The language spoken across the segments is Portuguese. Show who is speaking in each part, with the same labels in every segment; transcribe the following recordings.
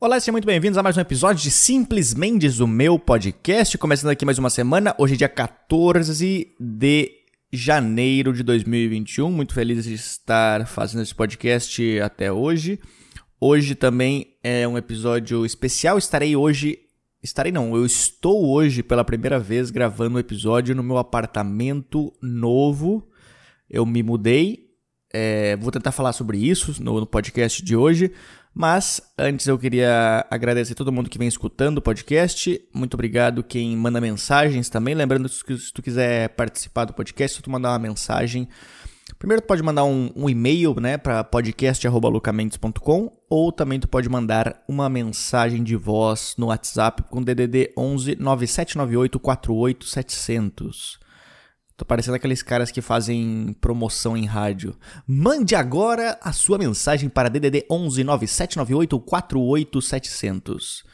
Speaker 1: Olá, sejam muito bem-vindos a mais um episódio de Simples Mendes, o meu podcast. Começando aqui mais uma semana, hoje é dia 14 de janeiro de 2021. Muito feliz de estar fazendo esse podcast até hoje. Hoje também é um episódio especial. Estarei hoje. Estarei não, eu estou hoje pela primeira vez gravando um episódio no meu apartamento novo. Eu me mudei. É, vou tentar falar sobre isso no, no podcast de hoje. Mas antes eu queria agradecer todo mundo que vem escutando o podcast. Muito obrigado quem manda mensagens também. Lembrando que se tu quiser participar do podcast, se tu mandar uma mensagem, primeiro tu pode mandar um, um e-mail né, para podcast.lucamendes.com ou também tu pode mandar uma mensagem de voz no WhatsApp com DDD 11 9798 48700. Tô parecendo aqueles caras que fazem promoção em rádio. Mande agora a sua mensagem para DDD 11 9798 48700.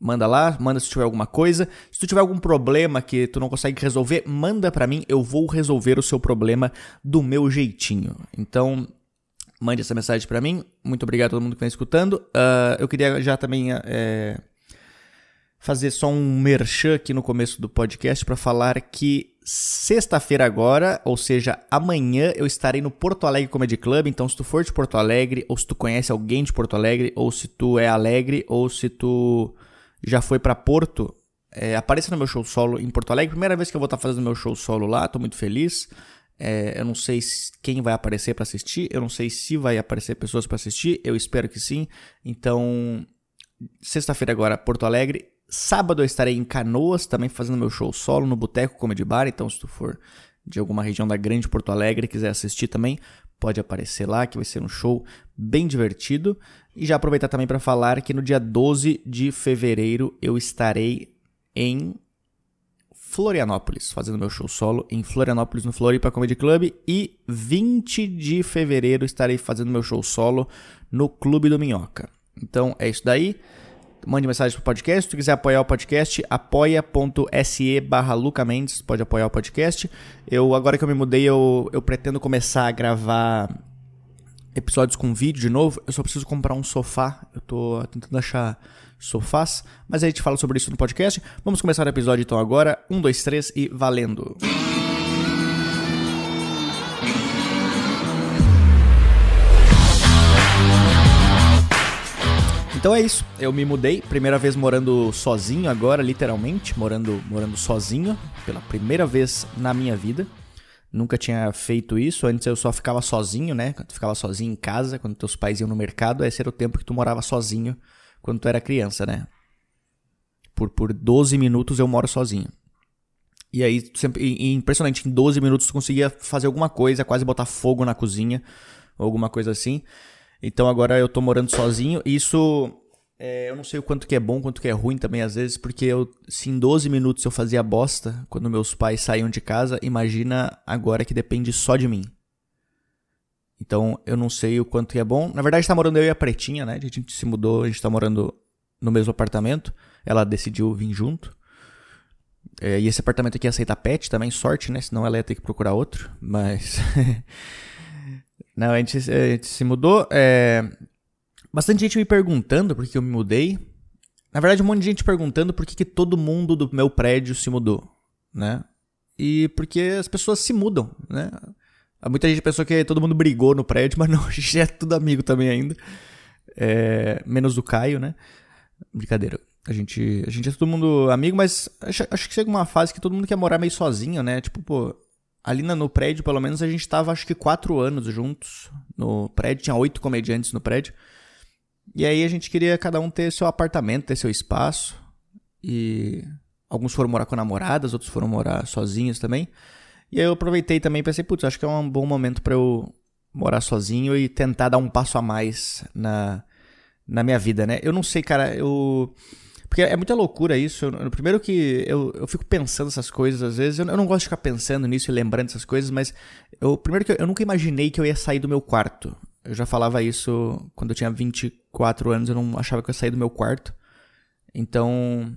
Speaker 1: Manda lá, manda se tiver alguma coisa. Se tu tiver algum problema que tu não consegue resolver, manda para mim, eu vou resolver o seu problema do meu jeitinho. Então, mande essa mensagem para mim. Muito obrigado a todo mundo que vem escutando. Uh, eu queria já também é, fazer só um merchan aqui no começo do podcast para falar que sexta-feira agora, ou seja, amanhã eu estarei no Porto Alegre Comedy Club, então se tu for de Porto Alegre, ou se tu conhece alguém de Porto Alegre, ou se tu é alegre, ou se tu já foi para Porto, é, apareça no meu show solo em Porto Alegre. Primeira vez que eu vou estar tá fazendo meu show solo lá, tô muito feliz. É, eu não sei quem vai aparecer para assistir, eu não sei se vai aparecer pessoas para assistir, eu espero que sim. Então, sexta-feira agora, Porto Alegre, Sábado eu estarei em Canoas, também fazendo meu show solo no Boteco Comedy Bar. Então, se tu for de alguma região da Grande Porto Alegre quiser assistir também, pode aparecer lá, que vai ser um show bem divertido. E já aproveitar também para falar que no dia 12 de fevereiro eu estarei em Florianópolis, fazendo meu show solo em Florianópolis no Floripa Comedy Club. E 20 de fevereiro estarei fazendo meu show solo no Clube do Minhoca. Então é isso daí mande mensagem pro podcast. Se tu quiser apoiar o podcast, apoia.se barra Luca Mendes, pode apoiar o podcast. Eu, agora que eu me mudei, eu, eu pretendo começar a gravar episódios com vídeo de novo. Eu só preciso comprar um sofá. Eu tô tentando achar sofás, mas aí a gente fala sobre isso no podcast. Vamos começar o episódio então agora. Um, dois, três e valendo! Então é isso. Eu me mudei, primeira vez morando sozinho agora, literalmente, morando, morando sozinho, pela primeira vez na minha vida. Nunca tinha feito isso. Antes eu só ficava sozinho, né? Quando tu ficava sozinho em casa, quando teus pais iam no mercado, esse era o tempo que tu morava sozinho quando tu era criança, né? Por, por 12 minutos eu moro sozinho. E aí, sempre, e, impressionante, em 12 minutos tu conseguia fazer alguma coisa, quase botar fogo na cozinha, ou alguma coisa assim. Então agora eu tô morando sozinho. Isso é, eu não sei o quanto que é bom, quanto que é ruim também às vezes, porque eu, se em 12 minutos eu fazia bosta quando meus pais saíam de casa, imagina agora que depende só de mim. Então eu não sei o quanto que é bom. Na verdade, tá morando eu e a Pretinha, né? A gente se mudou, a gente tá morando no mesmo apartamento. Ela decidiu vir junto. É, e esse apartamento aqui aceita pet também, sorte, né? Senão ela ia ter que procurar outro. Mas. Não, a gente, a gente se mudou. É... Bastante gente me perguntando por que eu me mudei. Na verdade, um monte de gente perguntando por que, que todo mundo do meu prédio se mudou, né? E porque as pessoas se mudam, né? Muita gente pensou que todo mundo brigou no prédio, mas não, a gente é tudo amigo também ainda. É... Menos o Caio, né? Brincadeira. A gente, a gente é todo mundo amigo, mas acho, acho que chega uma fase que todo mundo quer morar meio sozinho, né? Tipo, pô, ali no prédio, pelo menos, a gente estava acho que quatro anos juntos no prédio. Tinha oito comediantes no prédio. E aí a gente queria cada um ter seu apartamento, ter seu espaço. E alguns foram morar com namoradas, outros foram morar sozinhos também. E aí eu aproveitei também e pensei, putz, acho que é um bom momento para eu morar sozinho e tentar dar um passo a mais na, na minha vida, né? Eu não sei, cara, eu porque é muita loucura isso. Primeiro que eu, eu fico pensando essas coisas às vezes. Eu, eu não gosto de ficar pensando nisso e lembrando essas coisas, mas eu, primeiro que eu, eu nunca imaginei que eu ia sair do meu quarto. Eu já falava isso quando eu tinha 24 anos, eu não achava que eu ia sair do meu quarto. Então.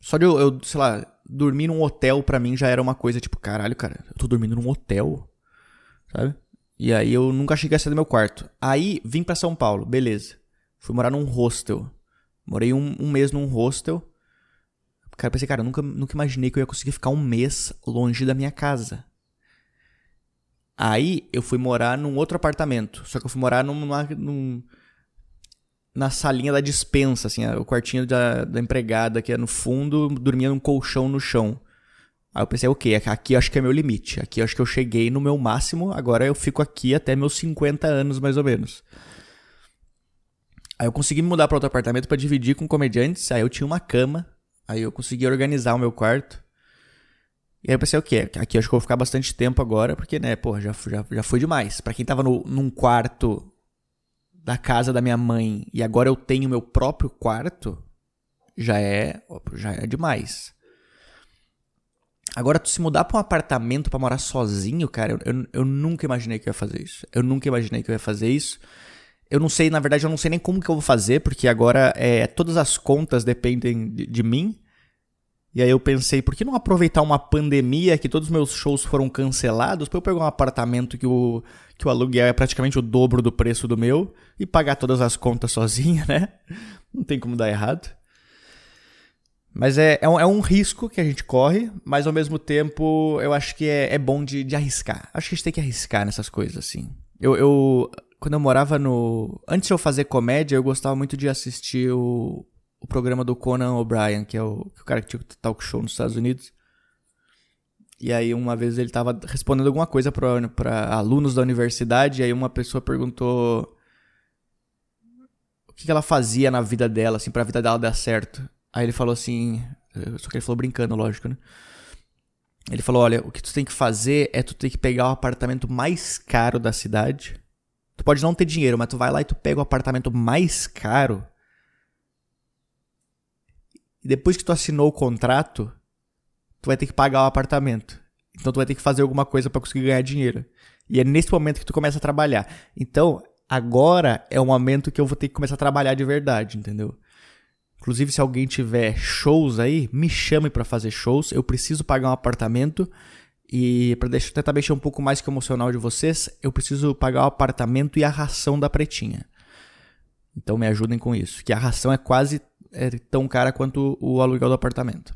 Speaker 1: Só de eu, eu sei lá, dormir num hotel pra mim já era uma coisa tipo, caralho, cara, eu tô dormindo num hotel. Sabe? E aí eu nunca cheguei a sair do meu quarto. Aí vim para São Paulo, beleza. Fui morar num hostel. Morei um, um mês num hostel. Cara, pensei, cara, eu nunca, nunca imaginei que eu ia conseguir ficar um mês longe da minha casa. Aí eu fui morar num outro apartamento. Só que eu fui morar numa, num, na salinha da dispensa, assim, o quartinho da, da empregada que é no fundo, dormia num colchão no chão. Aí eu pensei, ok, aqui acho que é meu limite. Aqui acho que eu cheguei no meu máximo, agora eu fico aqui até meus 50 anos, mais ou menos. Aí eu consegui me mudar para outro apartamento para dividir com comediantes, aí eu tinha uma cama, aí eu consegui organizar o meu quarto. E aí eu pensei, ok, aqui eu acho que eu vou ficar bastante tempo agora, porque, né, pô, já, já, já foi demais. Para quem tava no, num quarto da casa da minha mãe e agora eu tenho meu próprio quarto, já é, já é demais. Agora, tu se mudar pra um apartamento para morar sozinho, cara, eu, eu, eu, nunca imaginei que eu ia fazer isso. Eu nunca imaginei que eu ia fazer isso. Eu não sei, na verdade, eu não sei nem como que eu vou fazer, porque agora é, todas as contas dependem de, de mim. E aí eu pensei, por que não aproveitar uma pandemia que todos os meus shows foram cancelados para eu pegar um apartamento que o, que o aluguel é praticamente o dobro do preço do meu e pagar todas as contas sozinha, né? Não tem como dar errado. Mas é, é um, é, um, risco que a gente corre, mas ao mesmo tempo eu acho que é, é bom de, de, arriscar. Acho que a gente tem que arriscar nessas coisas, assim. Eu, eu, quando eu morava no. Antes de eu fazer comédia, eu gostava muito de assistir o, o programa do Conan O'Brien, que é o, o cara que tinha o talk show nos Estados Unidos. E aí uma vez ele tava respondendo alguma coisa para alunos da universidade, e aí uma pessoa perguntou o que, que ela fazia na vida dela, assim, pra vida dela dar certo. Aí ele falou assim, só que ele falou brincando, lógico, né? Ele falou, olha, o que tu tem que fazer é tu ter que pegar o apartamento mais caro da cidade. Tu pode não ter dinheiro, mas tu vai lá e tu pega o apartamento mais caro. E depois que tu assinou o contrato, tu vai ter que pagar o apartamento. Então tu vai ter que fazer alguma coisa para conseguir ganhar dinheiro. E é nesse momento que tu começa a trabalhar. Então, agora é o momento que eu vou ter que começar a trabalhar de verdade, entendeu? Inclusive, se alguém tiver shows aí, me chame para fazer shows. Eu preciso pagar um apartamento. E para tentar mexer um pouco mais o emocional de vocês, eu preciso pagar o apartamento e a ração da pretinha. Então me ajudem com isso. Que a ração é quase é, tão cara quanto o aluguel do apartamento.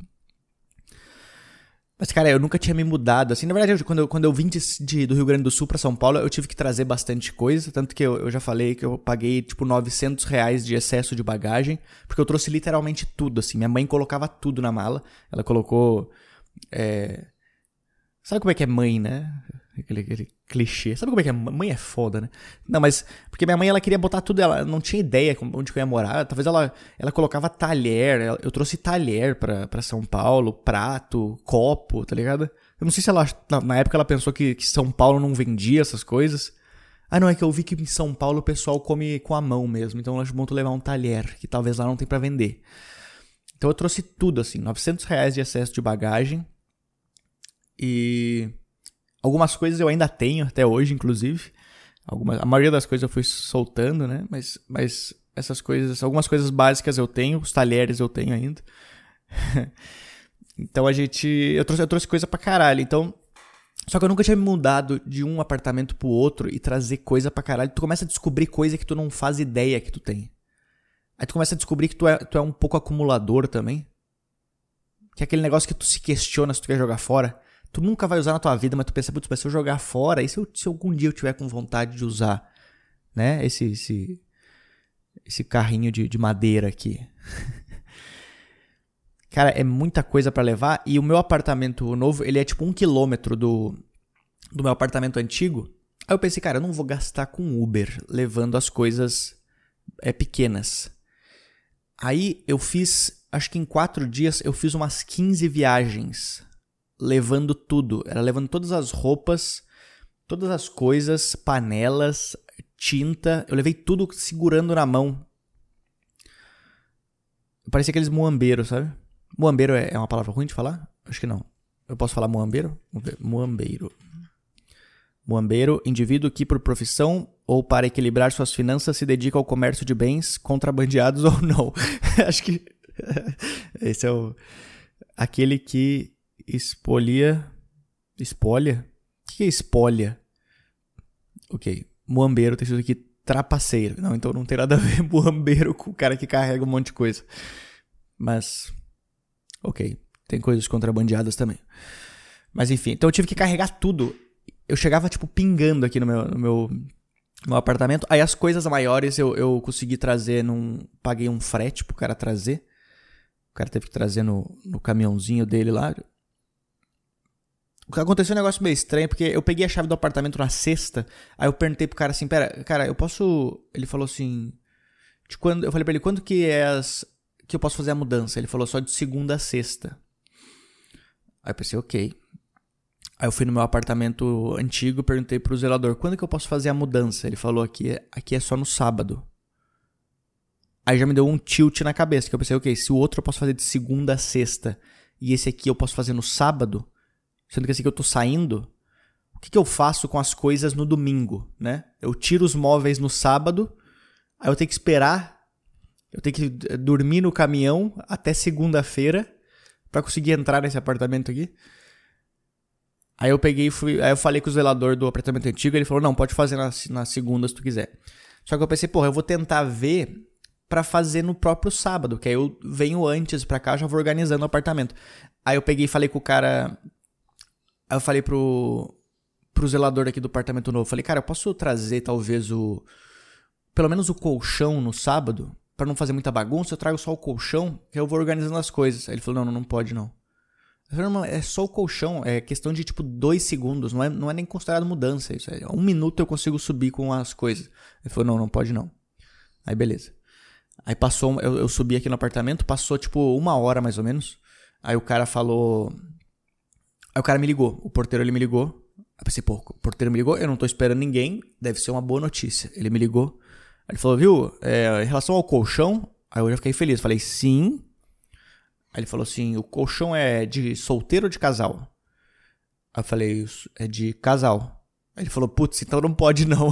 Speaker 1: Mas, cara, eu nunca tinha me mudado. Assim, na verdade, eu, quando, eu, quando eu vim de, de, do Rio Grande do Sul para São Paulo, eu tive que trazer bastante coisa. Tanto que eu, eu, já falei que eu paguei, tipo, 900 reais de excesso de bagagem. Porque eu trouxe literalmente tudo, assim. Minha mãe colocava tudo na mala. Ela colocou. É... Sabe como é que é mãe, né? Aquele, aquele clichê. Sabe como é que é? Mãe é foda, né? Não, mas. Porque minha mãe ela queria botar tudo, ela não tinha ideia onde eu ia morar. Talvez ela, ela colocava talher. Eu trouxe talher pra, pra São Paulo, prato, copo, tá ligado? Eu não sei se ela. Na, na época ela pensou que, que São Paulo não vendia essas coisas. Ah, não, é que eu vi que em São Paulo o pessoal come com a mão mesmo. Então bom tu levar um talher, que talvez lá não tem para vender. Então eu trouxe tudo, assim, 900 reais de excesso de bagagem. E Algumas coisas eu ainda tenho, até hoje, inclusive. Algumas, a maioria das coisas eu fui soltando, né? Mas, mas essas coisas, algumas coisas básicas eu tenho, os talheres eu tenho ainda. então a gente. Eu trouxe, eu trouxe coisa pra caralho. Então. Só que eu nunca tinha me mudado de um apartamento pro outro e trazer coisa pra caralho. Tu começa a descobrir coisa que tu não faz ideia que tu tem. Aí tu começa a descobrir que tu é, tu é um pouco acumulador também. Que é aquele negócio que tu se questiona se tu quer jogar fora tu nunca vai usar na tua vida, mas tu pensa, putz, mas se eu jogar fora, e se, eu, se algum dia eu tiver com vontade de usar, né, esse, esse, esse carrinho de, de madeira aqui. Cara, é muita coisa para levar, e o meu apartamento novo, ele é tipo um quilômetro do, do meu apartamento antigo. Aí eu pensei, cara, eu não vou gastar com Uber levando as coisas é, pequenas. Aí eu fiz, acho que em quatro dias, eu fiz umas 15 viagens levando tudo. Era levando todas as roupas, todas as coisas, panelas, tinta. Eu levei tudo segurando na mão. Parecia aqueles muambeiros, sabe? Muambeiro é, é uma palavra ruim de falar? Acho que não. Eu posso falar muambeiro? Muambeiro. Muambeiro, indivíduo que por profissão ou para equilibrar suas finanças se dedica ao comércio de bens contrabandeados ou não. Acho que esse é o aquele que Espolia. Espolha? O que é espolha? Ok. Muambeiro, tem sido aqui trapaceiro. Não, então não tem nada a ver buambeiro com o cara que carrega um monte de coisa. Mas, ok, tem coisas contrabandeadas também. Mas enfim, então eu tive que carregar tudo. Eu chegava, tipo, pingando aqui no meu, no meu, no apartamento. Aí as coisas maiores eu, eu consegui trazer num. Paguei um frete pro cara trazer. O cara teve que trazer no, no caminhãozinho dele lá. Aconteceu um negócio meio estranho, porque eu peguei a chave do apartamento na sexta, aí eu perguntei pro cara assim, pera, cara, eu posso... Ele falou assim... De quando... Eu falei pra ele, quando que é as... que eu posso fazer a mudança? Ele falou só de segunda a sexta. Aí eu pensei, ok. Aí eu fui no meu apartamento antigo perguntei pro zelador, quando que eu posso fazer a mudança? Ele falou, aqui, aqui é só no sábado. Aí já me deu um tilt na cabeça, que eu pensei, ok, se o outro eu posso fazer de segunda a sexta, e esse aqui eu posso fazer no sábado sendo que assim que eu tô saindo, o que, que eu faço com as coisas no domingo, né? Eu tiro os móveis no sábado, aí eu tenho que esperar, eu tenho que dormir no caminhão até segunda-feira para conseguir entrar nesse apartamento aqui. Aí eu peguei fui, aí eu falei com o zelador do apartamento antigo, ele falou: "Não, pode fazer na, na segunda se tu quiser". Só que eu pensei, porra, eu vou tentar ver para fazer no próprio sábado, que aí eu venho antes para cá, já vou organizando o apartamento. Aí eu peguei e falei com o cara Aí eu falei pro, pro zelador aqui do apartamento novo, falei, cara, eu posso trazer talvez o. Pelo menos o colchão no sábado, para não fazer muita bagunça, eu trago só o colchão, que eu vou organizando as coisas. Aí ele falou, não, não, pode não. Eu falei, não, é só o colchão, é questão de tipo dois segundos, não é, não é nem considerado mudança isso. É um minuto eu consigo subir com as coisas. Ele falou, não, não pode não. Aí beleza. Aí passou, eu, eu subi aqui no apartamento, passou tipo uma hora mais ou menos. Aí o cara falou, Aí o cara me ligou, o porteiro ele me ligou. Eu pensei, pô, o porteiro me ligou, eu não tô esperando ninguém, deve ser uma boa notícia. Ele me ligou. Aí ele falou, viu, é, em relação ao colchão, aí eu já fiquei feliz. Falei, sim. Aí ele falou assim, o colchão é de solteiro ou de casal? Aí eu falei, é de casal. Aí ele falou, putz, então não pode não.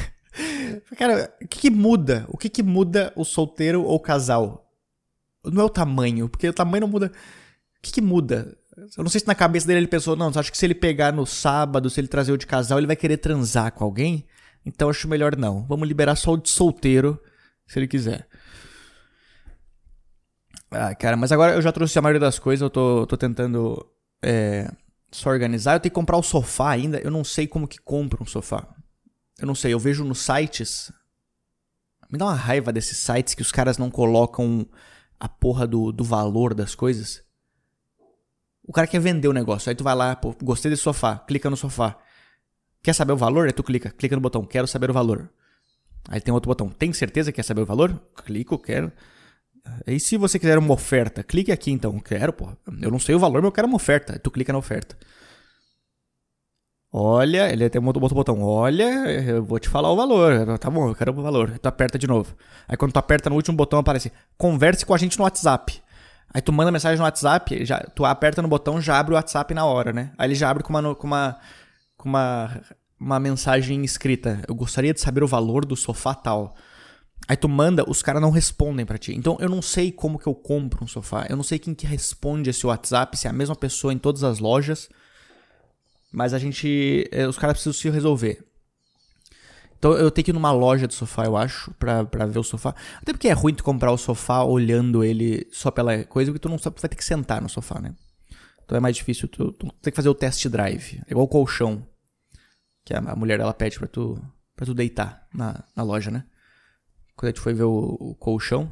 Speaker 1: Cara, o que, que, muda? O que, que muda o solteiro ou casal? Não é o tamanho, porque o tamanho não muda. O que, que muda? Eu não sei se na cabeça dele ele pensou, não, acho que se ele pegar no sábado, se ele trazer o de casal, ele vai querer transar com alguém. Então acho melhor não. Vamos liberar só o de solteiro, se ele quiser. Ah, cara, mas agora eu já trouxe a maioria das coisas, eu tô, tô tentando é, só organizar. Eu tenho que comprar o sofá ainda. Eu não sei como que compra um sofá. Eu não sei, eu vejo nos sites. Me dá uma raiva desses sites que os caras não colocam a porra do, do valor das coisas. O cara quer vender o negócio. Aí tu vai lá, pô, gostei desse sofá, clica no sofá. Quer saber o valor? Aí tu clica, clica no botão, quero saber o valor. Aí tem outro botão, tem certeza que quer saber o valor? Clico, quero. E se você quiser uma oferta, clique aqui então. Quero, pô. Eu não sei o valor, mas eu quero uma oferta. Aí tu clica na oferta. Olha, ele tem outro botão. Olha, eu vou te falar o valor. Tá bom, eu quero o valor. Tu aperta de novo. Aí quando tu aperta no último botão aparece: converse com a gente no WhatsApp. Aí tu manda mensagem no WhatsApp, já, tu aperta no botão, já abre o WhatsApp na hora, né? Aí ele já abre com uma, com uma, com uma, uma mensagem escrita. Eu gostaria de saber o valor do sofá tal. Aí tu manda, os caras não respondem para ti. Então eu não sei como que eu compro um sofá. Eu não sei quem que responde esse WhatsApp, se é a mesma pessoa em todas as lojas. Mas a gente. Eh, os caras precisam se resolver. Então eu tenho que ir numa loja de sofá, eu acho, pra, pra ver o sofá. Até porque é ruim tu comprar o sofá olhando ele só pela coisa, porque tu não sabe, tu vai ter que sentar no sofá, né? Então é mais difícil, tu, tu tem que fazer o test drive. É igual o colchão. Que a, a mulher ela pede pra tu, pra tu deitar na, na loja, né? Quando a gente foi ver o, o colchão,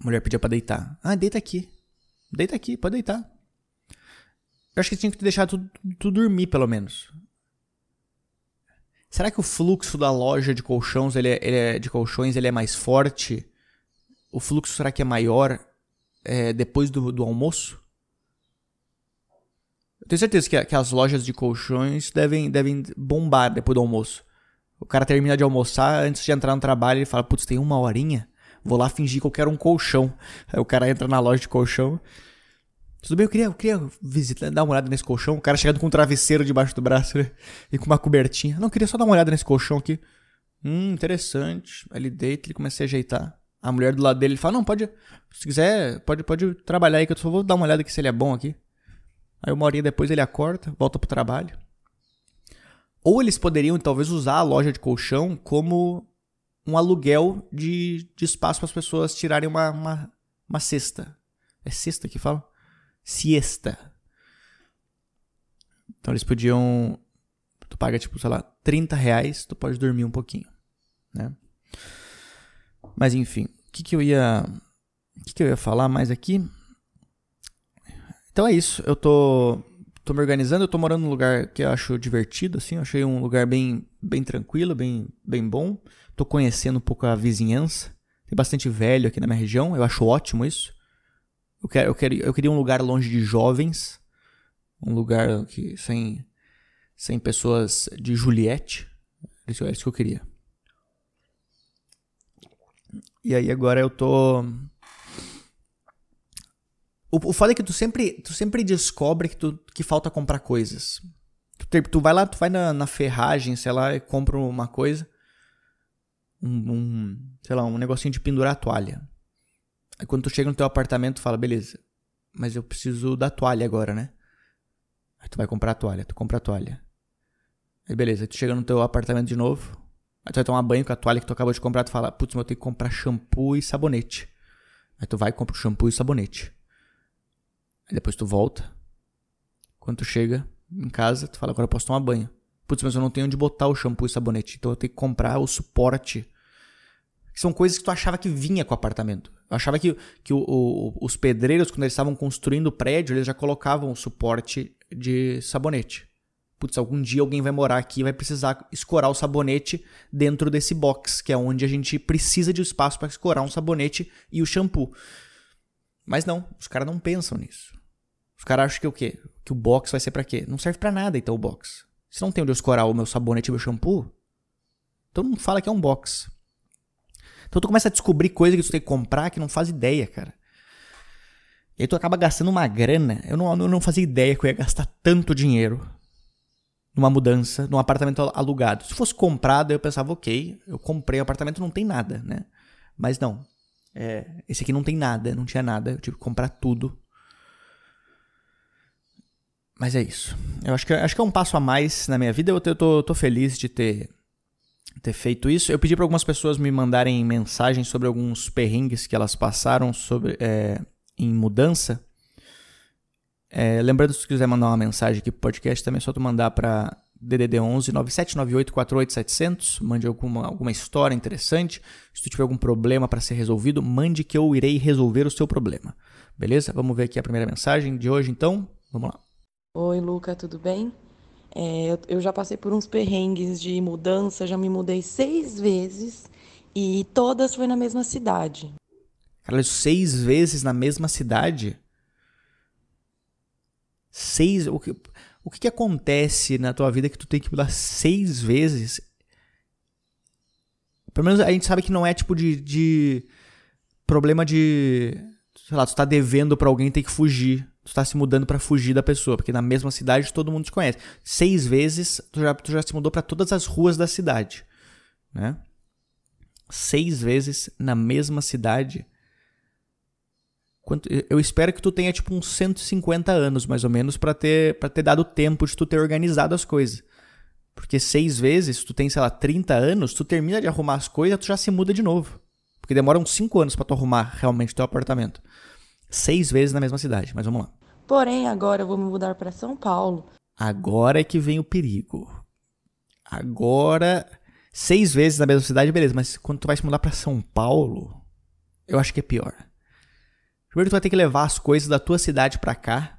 Speaker 1: a mulher pedia pra deitar. Ah, deita aqui. Deita aqui, pode deitar. Eu acho que tinha que deixar tu, tu dormir, pelo menos. Será que o fluxo da loja de colchões, ele é, ele é, de colchões ele é mais forte? O fluxo será que é maior é, depois do, do almoço? Eu tenho certeza que, que as lojas de colchões devem, devem bombar depois do almoço. O cara termina de almoçar, antes de entrar no trabalho, ele fala, putz, tem uma horinha, vou lá fingir que eu quero um colchão. Aí o cara entra na loja de colchão, tudo bem, eu queria, eu queria visitar, dar uma olhada nesse colchão. O cara chegando com um travesseiro debaixo do braço né? e com uma cobertinha. Não, eu queria só dar uma olhada nesse colchão aqui. Hum, interessante. Aí ele deita, ele começa a ajeitar. A mulher do lado dele ele fala: Não, pode, se quiser, pode, pode trabalhar aí, que eu só vou dar uma olhada aqui se ele é bom aqui. Aí uma horinha depois ele acorda, volta pro trabalho. Ou eles poderiam talvez usar a loja de colchão como um aluguel de, de espaço para as pessoas tirarem uma, uma, uma cesta. É cesta que fala? Siesta. Então eles podiam. Tu paga, tipo, sei lá, 30 reais, tu pode dormir um pouquinho. Né? Mas enfim, o que, que eu ia. O que, que eu ia falar mais aqui? Então é isso. Eu tô tô me organizando, eu tô morando num lugar que eu acho divertido, assim, eu achei um lugar bem, bem tranquilo, bem, bem bom. Tô conhecendo um pouco a vizinhança. Tem bastante velho aqui na minha região, eu acho ótimo isso. Eu, quero, eu, quero, eu queria um lugar longe de jovens, um lugar que sem, sem pessoas de Juliette. É isso, é isso que eu queria. E aí agora eu tô o, o foda é que tu sempre, tu sempre descobre que, tu, que falta comprar coisas. Tu, tu vai lá, tu vai na, na ferragem, sei lá, e compra uma coisa. Um, um, sei lá, um negocinho de pendurar a toalha. Aí quando tu chega no teu apartamento, tu fala, beleza, mas eu preciso da toalha agora, né? Aí tu vai comprar a toalha, tu compra a toalha. Aí beleza, aí tu chega no teu apartamento de novo. Aí tu vai tomar banho com a toalha que tu acabou de comprar, tu fala, putz, mas eu tenho que comprar shampoo e sabonete. Aí tu vai e compra o shampoo e sabonete. Aí depois tu volta. Quando tu chega em casa, tu fala, agora eu posso tomar banho. Putz, mas eu não tenho onde botar o shampoo e sabonete. Então eu tenho que comprar o suporte. Que são coisas que tu achava que vinha com o apartamento. Eu achava que, que o, o, os pedreiros, quando eles estavam construindo o prédio, eles já colocavam suporte de sabonete. Putz, algum dia alguém vai morar aqui e vai precisar escorar o sabonete dentro desse box, que é onde a gente precisa de espaço para escorar um sabonete e o shampoo. Mas não, os caras não pensam nisso. Os caras acham que o quê? Que o box vai ser para quê? Não serve para nada então o box. Se não tem onde eu escorar o meu sabonete e o meu shampoo, então não fala que é um box. Então tu começa a descobrir coisas que tu tem que comprar que não faz ideia, cara. E aí tu acaba gastando uma grana. Eu não, eu não fazia ideia que eu ia gastar tanto dinheiro numa mudança, num apartamento alugado. Se fosse comprado, eu pensava, ok, eu comprei um apartamento, não tem nada, né? Mas não. É, esse aqui não tem nada, não tinha nada, eu tive que comprar tudo. Mas é isso. Eu acho que, acho que é um passo a mais na minha vida. Eu, eu tô, tô feliz de ter, ter feito isso. Eu pedi para algumas pessoas me mandarem mensagens sobre alguns perrengues que elas passaram sobre, é, em mudança. É, lembrando, se quiser mandar uma mensagem aqui pro podcast, também é só tu mandar para DDD 11 9798 48700. Mande alguma, alguma história interessante. Se tu tiver algum problema para ser resolvido, mande que eu irei resolver o seu problema. Beleza? Vamos ver aqui a primeira mensagem de hoje, então. Vamos lá.
Speaker 2: Oi, Luca, tudo bem? É, eu já passei por uns perrengues de mudança, já me mudei seis vezes e todas foi na mesma cidade.
Speaker 1: Caralho, seis vezes na mesma cidade? Seis. O que, o que, que acontece na tua vida que tu tem que mudar seis vezes? Pelo menos a gente sabe que não é tipo de, de problema de. Sei lá, tu tá devendo pra alguém tem que fugir. Tu tá se mudando para fugir da pessoa, porque na mesma cidade todo mundo te conhece. Seis vezes tu já, tu já se mudou para todas as ruas da cidade, né? Seis vezes na mesma cidade. Quanto, eu espero que tu tenha tipo uns 150 anos, mais ou menos, para ter, pra ter dado tempo de tu ter organizado as coisas. Porque seis vezes, tu tem, sei lá, 30 anos, tu termina de arrumar as coisas, tu já se muda de novo. Porque demora uns 5 anos para tu arrumar realmente teu apartamento. Seis vezes na mesma cidade, mas vamos lá.
Speaker 2: Porém, agora eu vou me mudar para São Paulo.
Speaker 1: Agora é que vem o perigo. Agora, seis vezes na mesma cidade, beleza, mas quando tu vai se mudar para São Paulo, eu acho que é pior. Primeiro tu vai ter que levar as coisas da tua cidade para cá,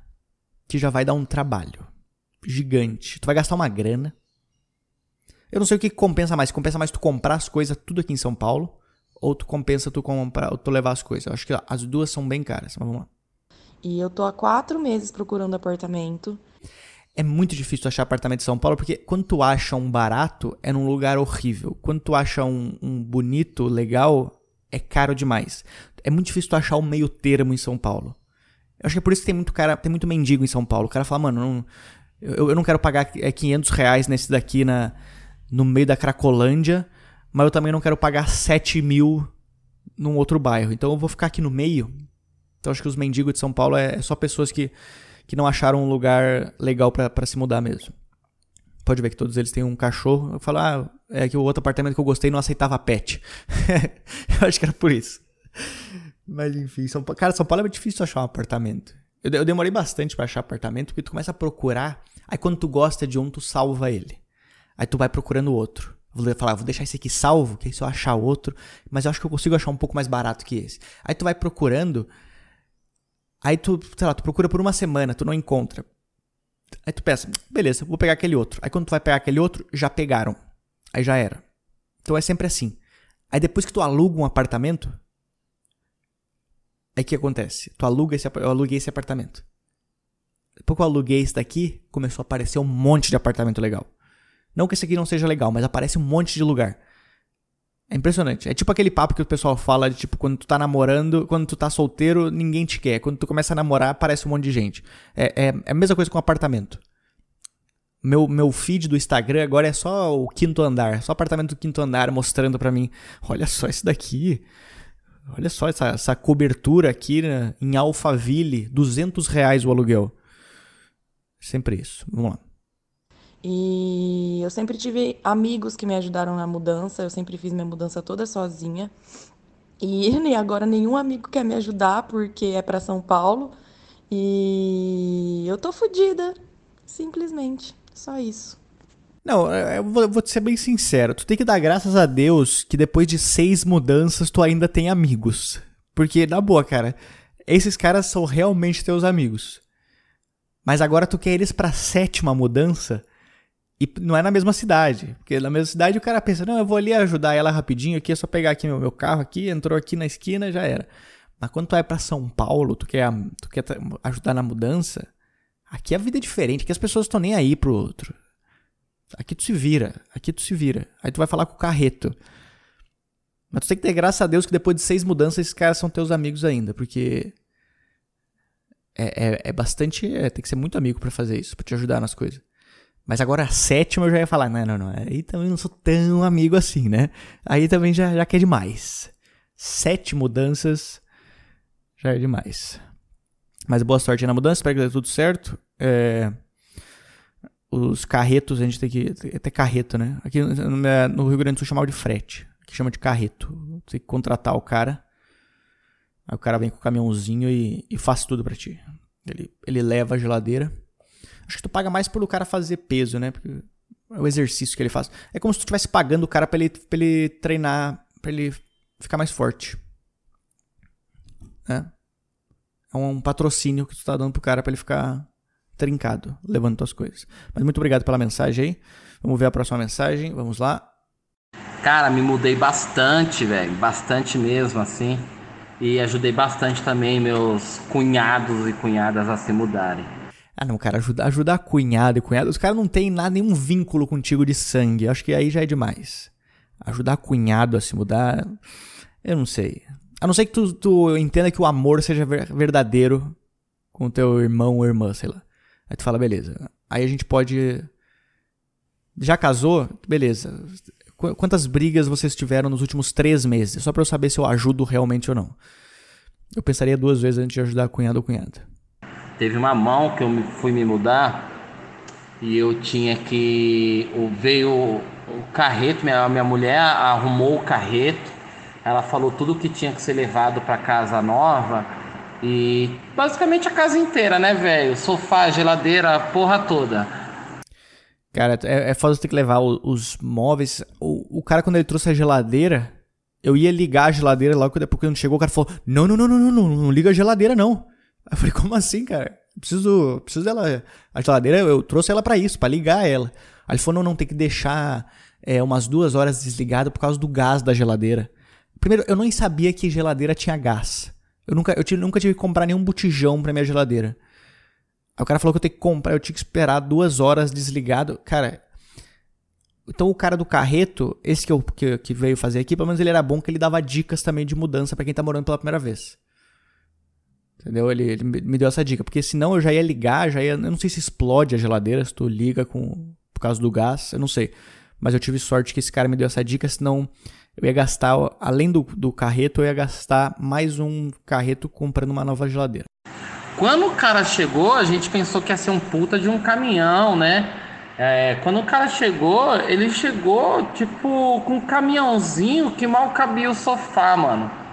Speaker 1: que já vai dar um trabalho gigante. Tu vai gastar uma grana. Eu não sei o que compensa mais. Compensa mais tu comprar as coisas tudo aqui em São Paulo ou tu compensa tu comprar, ou tu levar as coisas. Eu acho que as duas são bem caras, mas vamos lá.
Speaker 2: E eu tô há quatro meses procurando apartamento.
Speaker 1: É muito difícil achar apartamento em São Paulo, porque quando tu acha um barato, é num lugar horrível. Quando tu acha um, um bonito, legal, é caro demais é muito difícil tu achar o meio termo em São Paulo. Eu acho que é por isso que tem muito cara, tem muito mendigo em São Paulo. O cara fala, mano, não, eu, eu não quero pagar 500 é, reais nesse daqui na, no meio da Cracolândia, mas eu também não quero pagar 7 mil num outro bairro. Então eu vou ficar aqui no meio. Então acho que os mendigos de São Paulo é, é só pessoas que, que não acharam um lugar legal para se mudar mesmo. pode ver que todos eles têm um cachorro. Eu falo, ah, é que o outro apartamento que eu gostei não aceitava pet. eu acho que era por isso. Mas enfim, São Paulo, cara, São Paulo é difícil achar um apartamento. Eu, eu demorei bastante para achar apartamento, porque tu começa a procurar, aí quando tu gosta de um, tu salva ele. Aí tu vai procurando outro. Vou falar, vou deixar esse aqui salvo, que aí se eu achar outro, mas eu acho que eu consigo achar um pouco mais barato que esse. Aí tu vai procurando, aí tu, sei lá, tu procura por uma semana, tu não encontra. Aí tu pensa, beleza, vou pegar aquele outro. Aí quando tu vai pegar aquele outro, já pegaram. Aí já era. Então é sempre assim. Aí depois que tu aluga um apartamento, aí o que acontece? Tu aluga esse, eu aluguei esse apartamento. Depois que eu aluguei esse daqui, começou a aparecer um monte de apartamento legal. Não que esse aqui não seja legal, mas aparece um monte de lugar. É impressionante. É tipo aquele papo que o pessoal fala de tipo, quando tu tá namorando, quando tu tá solteiro, ninguém te quer. Quando tu começa a namorar, aparece um monte de gente. É, é, é a mesma coisa com apartamento. Meu, meu feed do Instagram agora é só o quinto andar, só apartamento do quinto andar mostrando para mim. Olha só esse daqui. Olha só essa, essa cobertura aqui né, em Alphaville, 200 reais o aluguel. Sempre isso. Vamos lá.
Speaker 2: E eu sempre tive amigos que me ajudaram na mudança, eu sempre fiz minha mudança toda sozinha. E, e agora nenhum amigo quer me ajudar porque é para São Paulo. E eu tô fodida, simplesmente. Só isso.
Speaker 1: Não, eu vou, vou te ser bem sincero. Tu tem que dar graças a Deus que depois de seis mudanças tu ainda tem amigos. Porque, na boa, cara, esses caras são realmente teus amigos. Mas agora tu quer eles pra sétima mudança e não é na mesma cidade. Porque na mesma cidade o cara pensa, não, eu vou ali ajudar ela rapidinho aqui, é só pegar aqui meu, meu carro aqui, entrou aqui na esquina, já era. Mas quando tu vai para São Paulo, tu quer, tu quer ajudar na mudança, aqui a vida é diferente, aqui as pessoas estão nem aí pro outro. Aqui tu se vira, aqui tu se vira. Aí tu vai falar com o carreto. Mas tu tem que ter graça a Deus que depois de seis mudanças esses caras são teus amigos ainda, porque é, é, é bastante. É, tem que ser muito amigo para fazer isso, para te ajudar nas coisas. Mas agora a sétima eu já ia falar, não, não, não. Aí também não sou tão amigo assim, né? Aí também já, já quer demais. Sete mudanças já é demais. Mas boa sorte na mudança, espero que dê tudo certo. É, os carretos, a gente tem que. Até carreto, né? Aqui no Rio Grande do Sul chamava de frete. Que chama de carreto. Tem que contratar o cara. Aí o cara vem com o caminhãozinho e, e faz tudo para ti. Ele, ele leva a geladeira Acho que tu paga mais pelo cara fazer peso, né? Porque é o exercício que ele faz. É como se tu estivesse pagando o cara pra ele, pra ele treinar, pra ele ficar mais forte. É. É um patrocínio que tu tá dando pro cara pra ele ficar trincado, levando tuas coisas. Mas muito obrigado pela mensagem aí. Vamos ver a próxima mensagem. Vamos lá.
Speaker 3: Cara, me mudei bastante, velho. Bastante mesmo, assim. E ajudei bastante também meus cunhados e cunhadas a se mudarem.
Speaker 1: Ah, não, cara, ajudar, ajudar cunhado e cunhada. Os caras não tem nada, nenhum vínculo contigo de sangue. Acho que aí já é demais. Ajudar cunhado a se mudar. Eu não sei. A não ser que tu, tu entenda que o amor seja verdadeiro com teu irmão ou irmã, sei lá. Aí tu fala, beleza. Aí a gente pode. Já casou? Beleza. Quantas brigas vocês tiveram nos últimos três meses? Só pra eu saber se eu ajudo realmente ou não. Eu pensaria duas vezes antes de ajudar cunhado ou cunhada.
Speaker 3: Teve uma mão que eu fui me mudar e eu tinha que. Veio o carreto, minha, minha mulher arrumou o carreto, ela falou tudo que tinha que ser levado para casa nova e basicamente a casa inteira, né, velho? Sofá, geladeira, a porra toda.
Speaker 1: Cara, é, é foda ter que levar os, móveis. O, o cara, quando ele trouxe a geladeira, eu ia ligar a geladeira logo depois quando chegou, o cara falou: Não, não, não, não, não, não, não liga a geladeira, não. Aí eu falei, como assim, cara? Preciso, preciso dela. A geladeira, eu trouxe ela para isso, para ligar ela. Aí ele falou, não, não, tem que deixar é, umas duas horas desligado por causa do gás da geladeira. Primeiro, eu nem sabia que geladeira tinha gás. Eu nunca, eu tive, nunca tive que comprar nenhum botijão pra minha geladeira. Aí o cara falou que eu tenho que comprar, eu tinha que esperar duas horas desligado. Cara, então o cara do carreto, esse que, eu, que, que veio fazer aqui, pelo menos ele era bom que ele dava dicas também de mudança para quem tá morando pela primeira vez. Entendeu? Ele, ele, me deu essa dica. Porque senão eu já ia ligar, já ia. Eu não sei se explode a geladeira, se tu liga com, por causa do gás, eu não sei. Mas eu tive sorte que esse cara me deu essa dica, senão eu ia gastar, além do, do carreto, eu ia gastar mais um carreto comprando uma nova geladeira.
Speaker 3: Quando o cara chegou, a gente pensou que ia ser um puta de um caminhão, né? É, quando o cara chegou, ele chegou tipo com um caminhãozinho que mal cabia o sofá, mano.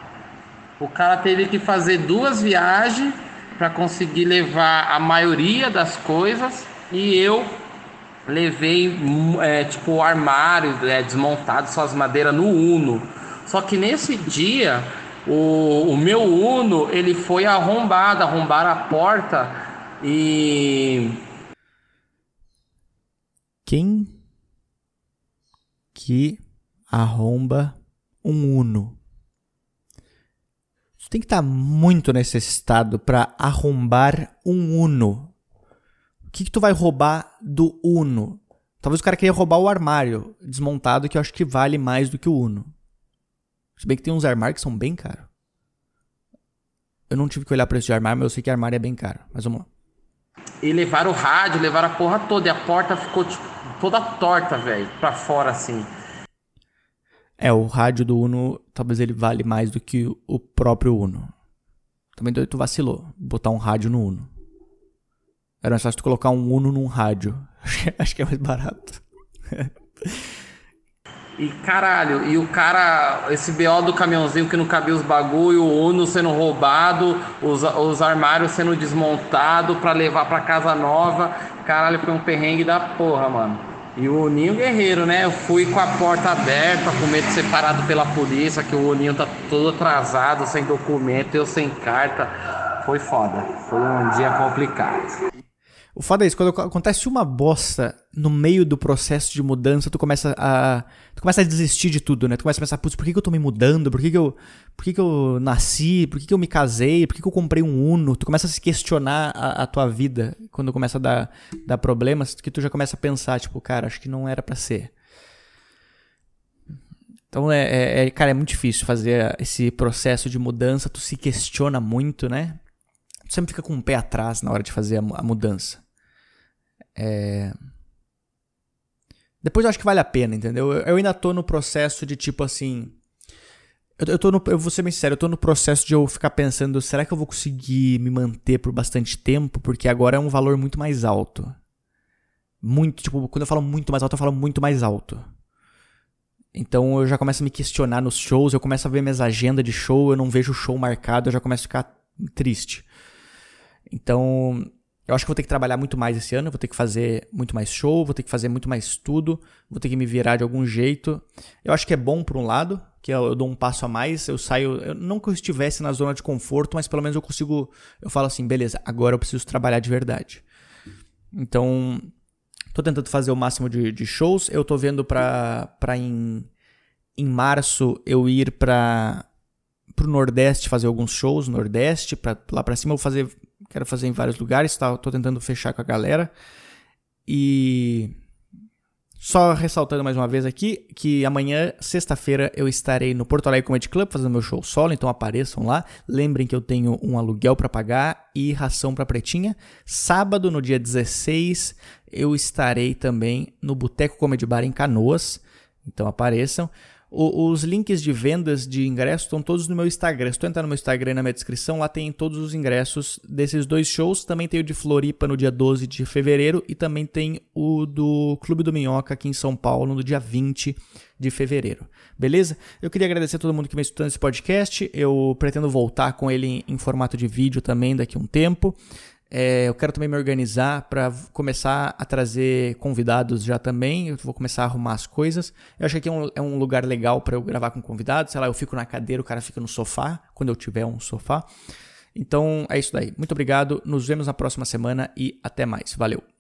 Speaker 3: O cara teve que fazer duas viagens para conseguir levar a maioria das coisas e eu levei é, tipo armário é, desmontado, suas madeiras no Uno. Só que nesse dia o, o meu Uno ele foi arrombado, arrombaram a porta e
Speaker 1: quem que arromba um Uno? Tu tem que estar tá muito necessitado para arrombar um Uno. O que, que tu vai roubar do Uno? Talvez o cara queria roubar o armário desmontado, que eu acho que vale mais do que o Uno. Se bem que tem uns armários que são bem caros. Eu não tive que olhar para esse armário, mas eu sei que armário é bem caro. Mas vamos lá.
Speaker 3: E levaram o rádio, levaram a porra toda. E a porta ficou tipo, toda torta, velho. Pra fora, assim.
Speaker 1: É, o rádio do Uno, talvez ele vale mais do que o próprio Uno. Também tu vacilou. Botar um rádio no Uno. Era mais fácil tu colocar um Uno num rádio. Acho que é mais barato.
Speaker 3: E caralho, e o cara, esse BO do caminhãozinho que não cabia os bagulho, o Uno sendo roubado, os, os armários sendo desmontados para levar para casa nova. Caralho, foi um perrengue da porra, mano. E o Uninho Guerreiro, né? Eu fui com a porta aberta, com medo de ser parado pela polícia, que o Uninho tá todo atrasado, sem documento, eu sem carta. Foi foda. Foi um dia complicado.
Speaker 1: O foda é isso, quando acontece uma bosta no meio do processo de mudança, tu começa a. Tu começa a desistir de tudo, né? Tu começa a pensar, putz, por que, que eu tô me mudando? Por que, que eu. Por que, que eu nasci? Por que, que eu me casei? Por que, que eu comprei um Uno? Tu começa a se questionar a, a tua vida quando começa a dar, dar problemas, que tu já começa a pensar, tipo, cara, acho que não era para ser. Então, é, é, é, cara, é muito difícil fazer esse processo de mudança, tu se questiona muito, né? Tu sempre fica com o pé atrás na hora de fazer a, a mudança. É... Depois eu acho que vale a pena, entendeu? Eu ainda tô no processo de tipo assim. Eu, eu, no, eu vou ser bem sincero, eu tô no processo de eu ficar pensando, será que eu vou conseguir me manter por bastante tempo? Porque agora é um valor muito mais alto. Muito, tipo, quando eu falo muito mais alto, eu falo muito mais alto. Então eu já começo a me questionar nos shows, eu começo a ver minhas agendas de show, eu não vejo show marcado, eu já começo a ficar triste. Então, eu acho que vou ter que trabalhar muito mais esse ano, vou ter que fazer muito mais show, vou ter que fazer muito mais tudo, vou ter que me virar de algum jeito. Eu acho que é bom por um lado, que eu, eu dou um passo a mais, eu saio, eu, não que eu estivesse na zona de conforto, mas pelo menos eu consigo, eu falo assim, beleza, agora eu preciso trabalhar de verdade. Então, tô tentando fazer o máximo de, de shows, eu tô vendo pra, pra em, em março eu ir pra, pro Nordeste fazer alguns shows, Nordeste, pra, lá pra cima eu vou fazer Quero fazer em vários lugares, tá? tô tentando fechar com a galera. E só ressaltando mais uma vez aqui que amanhã, sexta-feira, eu estarei no Porto Alegre Comedy Club fazendo meu show solo, então apareçam lá. Lembrem que eu tenho um aluguel para pagar e ração para pretinha. Sábado, no dia 16, eu estarei também no Boteco Comedy Bar em Canoas, então apareçam. O, os links de vendas de ingressos estão todos no meu Instagram. Se tu entrar no meu Instagram na minha descrição, lá tem todos os ingressos desses dois shows. Também tem o de Floripa no dia 12 de fevereiro e também tem o do Clube do Minhoca aqui em São Paulo no dia 20 de fevereiro. Beleza? Eu queria agradecer a todo mundo que me escutou nesse podcast. Eu pretendo voltar com ele em, em formato de vídeo também daqui a um tempo. É, eu quero também me organizar para começar a trazer convidados já também. Eu vou começar a arrumar as coisas. Eu acho que aqui é um, é um lugar legal para eu gravar com convidados. Sei lá, eu fico na cadeira, o cara fica no sofá, quando eu tiver um sofá. Então é isso daí. Muito obrigado. Nos vemos na próxima semana e até mais. Valeu.